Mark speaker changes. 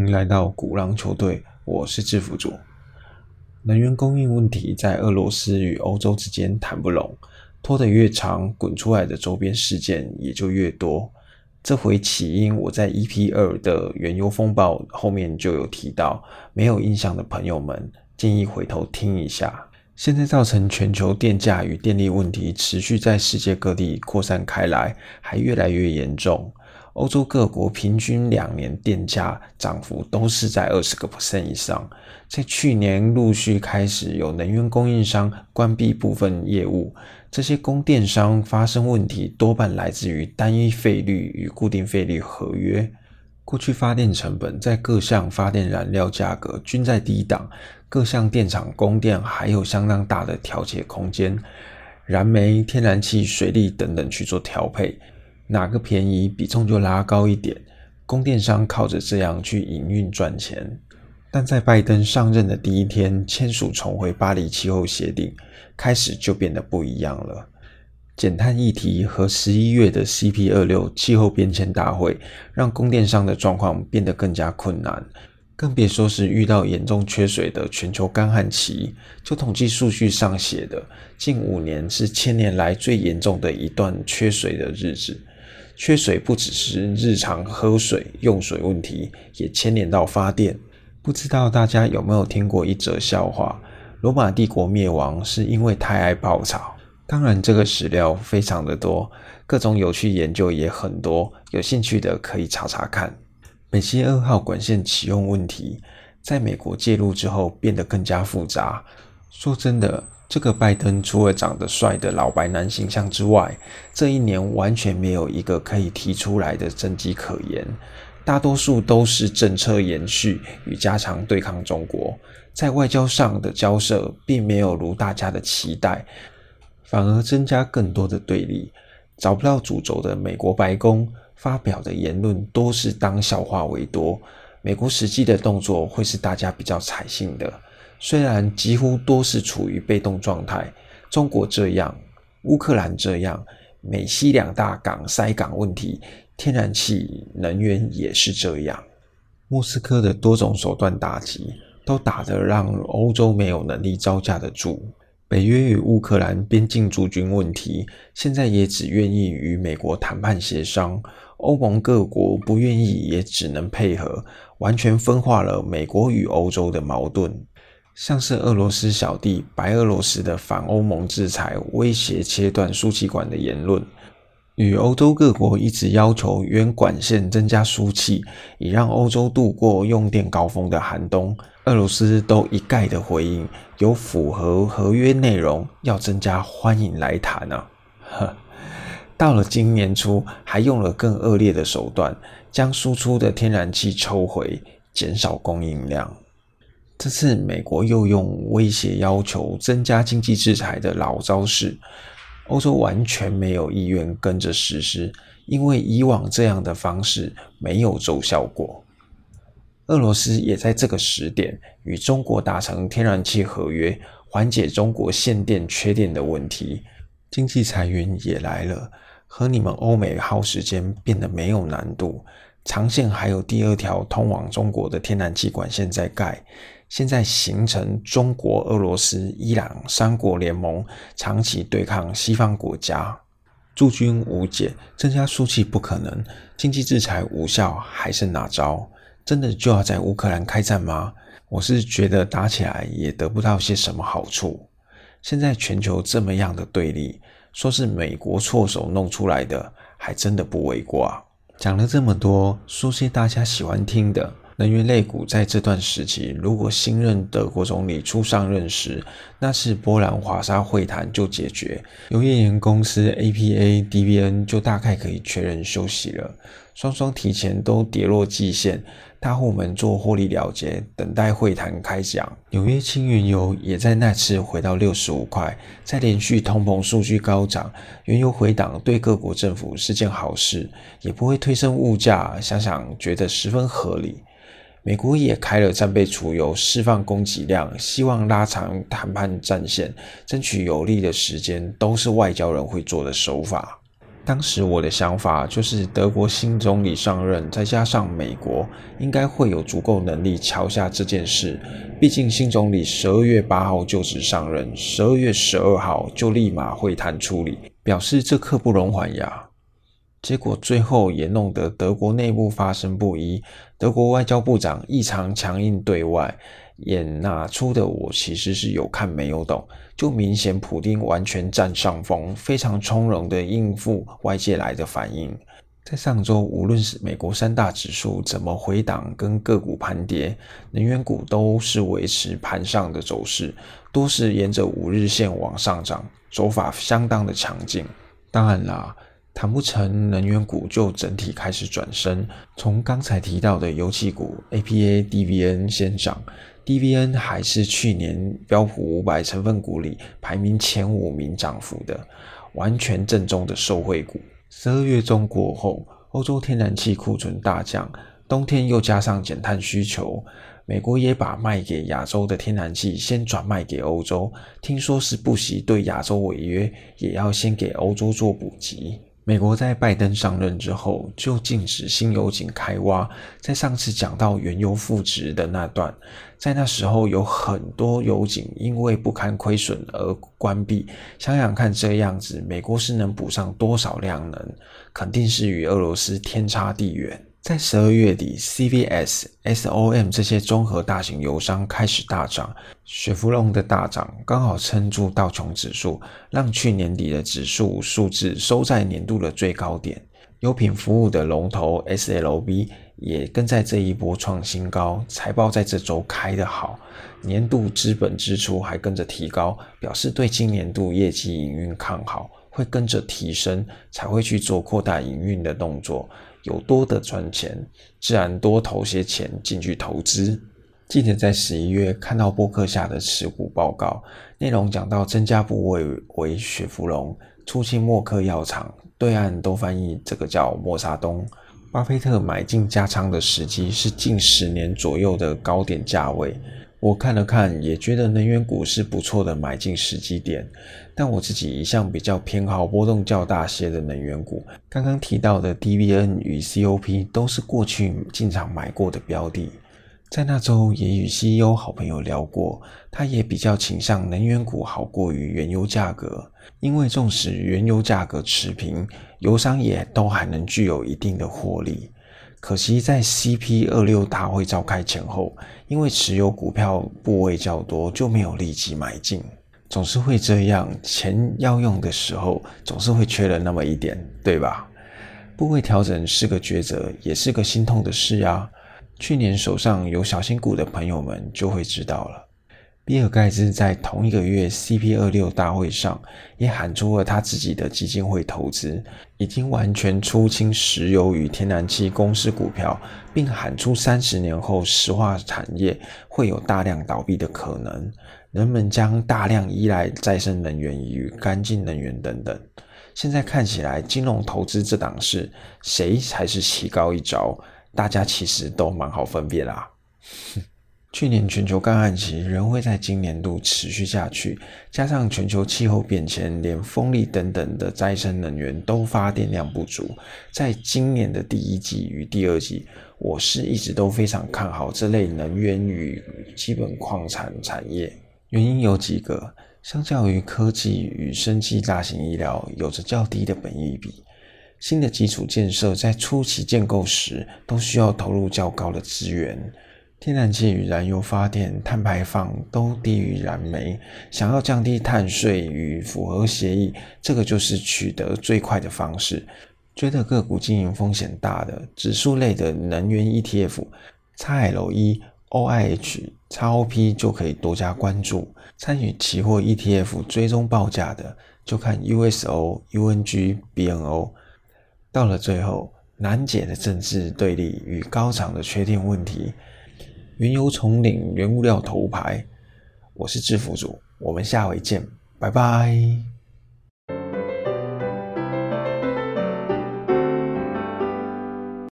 Speaker 1: 迎来到鼓浪球队，我是制服组。能源供应问题在俄罗斯与欧洲之间谈不拢，拖得越长，滚出来的周边事件也就越多。这回起因我在 EP 二的原油风暴后面就有提到，没有印象的朋友们建议回头听一下。现在造成全球电价与电力问题持续在世界各地扩散开来，还越来越严重。欧洲各国平均两年电价涨幅都是在二十个 percent 以上。在去年陆续开始有能源供应商关闭部分业务，这些供电商发生问题多半来自于单一费率与固定费率合约。过去发电成本在各项发电燃料价格均在低档，各项电厂供电还有相当大的调节空间，燃煤、天然气、水力等等去做调配，哪个便宜比重就拉高一点，供电商靠着这样去营运赚钱。但在拜登上任的第一天签署重回巴黎气候协定，开始就变得不一样了。减碳议题和十一月的 CP 二六气候变迁大会，让供电商的状况变得更加困难，更别说是遇到严重缺水的全球干旱期。就统计数据上写的，近五年是千年来最严重的一段缺水的日子。缺水不只是日常喝水用水问题，也牵连到发电。不知道大家有没有听过一则笑话？罗马帝国灭亡是因为太爱泡澡。当然，这个史料非常的多，各种有趣研究也很多，有兴趣的可以查查看。美西二号管线启用问题，在美国介入之后变得更加复杂。说真的，这个拜登除了长得帅的老白男形象之外，这一年完全没有一个可以提出来的政绩可言，大多数都是政策延续与加强对抗中国，在外交上的交涉并没有如大家的期待。反而增加更多的对立，找不到主轴的美国白宫发表的言论多是当笑话为多，美国实际的动作会是大家比较采信的。虽然几乎多是处于被动状态，中国这样，乌克兰这样，美西两大港塞港问题，天然气能源也是这样，莫斯科的多种手段打击，都打得让欧洲没有能力招架得住。北约与乌克兰边境驻军问题，现在也只愿意与美国谈判协商，欧盟各国不愿意，也只能配合，完全分化了美国与欧洲的矛盾。像是俄罗斯小弟白俄罗斯的反欧盟制裁，威胁切断输气管的言论。与欧洲各国一直要求原管线增加输气，以让欧洲度过用电高峰的寒冬，俄罗斯都一概的回应，有符合合约内容，要增加欢迎来谈啊！呵，到了今年初，还用了更恶劣的手段，将输出的天然气抽回，减少供应量。这次美国又用威胁要求增加经济制裁的老招式。欧洲完全没有意愿跟着实施，因为以往这样的方式没有奏效过。俄罗斯也在这个时点与中国达成天然气合约，缓解中国限电缺电的问题。经济裁员也来了，和你们欧美耗时间变得没有难度。长线还有第二条通往中国的天然气管线在盖。现在形成中国、俄罗斯、伊朗三国联盟，长期对抗西方国家，驻军无解，增加输气不可能，经济制裁无效，还是哪招？真的就要在乌克兰开战吗？我是觉得打起来也得不到些什么好处。现在全球这么样的对立，说是美国错手弄出来的，还真的不为过！讲了这么多，说些大家喜欢听的。能源类股在这段时期，如果新任德国总理初上任时，那是波兰华沙会谈就解决，油页岩公司 APA、DBN 就大概可以确认休息了，双双提前都跌落季线，大户们做获利了结，等待会谈开讲。纽约轻原油也在那次回到六十五块，在连续通膨数据高涨，原油回档对各国政府是件好事，也不会推升物价，想想觉得十分合理。美国也开了战备储油，释放供给量，希望拉长谈判战线，争取有利的时间，都是外交人会做的手法。当时我的想法就是，德国新总理上任，再加上美国，应该会有足够能力敲下这件事。毕竟新总理十二月八号就职上任，十二月十二号就立马会谈处理，表示这刻不容缓呀。结果最后也弄得德国内部发生不一，德国外交部长异常强硬对外。演那出的我其实是有看没有懂，就明显普丁完全占上风，非常从容的应付外界来的反应。在上周，无论是美国三大指数怎么回档跟个股盘跌，能源股都是维持盘上的走势，多是沿着五日线往上涨，走法相当的强劲。当然啦。谈不成能源股，就整体开始转升。从刚才提到的油气股，APA、DVN 先涨，DVN 还是去年标普五百成分股里排名前五名涨幅的，完全正宗的受惠股。十二月中过后，欧洲天然气库存大降，冬天又加上减碳需求，美国也把卖给亚洲的天然气先转卖给欧洲，听说是不惜对亚洲违约，也要先给欧洲做补给。美国在拜登上任之后就禁止新油井开挖，在上次讲到原油负值的那段，在那时候有很多油井因为不堪亏损而关闭。想想看，这样子美国是能补上多少量能？肯定是与俄罗斯天差地远。在十二月底，CVS、SOM 这些综合大型油商开始大涨，雪佛龙的大涨刚好撑住道琼指数，让去年底的指数数字收在年度的最高点。油品服务的龙头 SLB 也跟在这一波创新高，财报在这周开得好，年度资本支出还跟着提高，表示对今年度业绩营运看好，会跟着提升，才会去做扩大营运的动作。有多的赚钱，自然多投些钱进去投资。记得在十一月看到播客下的持股报告，内容讲到增加部位为雪芙蓉，出清默克药厂，对岸都翻译这个叫默沙东。巴菲特买进加仓的时机是近十年左右的高点价位。我看了看，也觉得能源股是不错的买进时机点，但我自己一向比较偏好波动较大些的能源股。刚刚提到的 DVN 与 COP 都是过去进场买过的标的，在那周也与 CEO 好朋友聊过，他也比较倾向能源股好过于原油价格，因为纵使原油价格持平，油商也都还能具有一定的获利。可惜在 CP 二六大会召开前后，因为持有股票部位较多，就没有立即买进。总是会这样，钱要用的时候，总是会缺了那么一点，对吧？部位调整是个抉择，也是个心痛的事啊。去年手上有小新股的朋友们就会知道了。比尔盖茨在同一个月 CP 二六大会上也喊出了他自己的基金会投资已经完全出清石油与天然气公司股票，并喊出三十年后石化产业会有大量倒闭的可能，人们将大量依赖再生能源与干净能源等等。现在看起来，金融投资这档事，谁才是棋高一招？大家其实都蛮好分辨啦。去年全球干旱期仍会在今年度持续下去，加上全球气候变迁，连风力等等的再生能源都发电量不足。在今年的第一季与第二季，我是一直都非常看好这类能源与基本矿产产业。原因有几个，相较于科技与生技大型医疗，有着较低的本益比。新的基础建设在初期建构时，都需要投入较高的资源。天然气与燃油发电碳排放都低于燃煤，想要降低碳税与符合协议，这个就是取得最快的方式。觉得个股经营风险大的指数类的能源 ETF，叉 L 一 OIH 叉 OP 就可以多加关注。参与期货 ETF 追踪报价的，就看 USO、UNG、BNO。到了最后，难解的政治对立与高涨的缺电问题。原油重领原物料头牌，我是制服主，我们下回见，拜拜。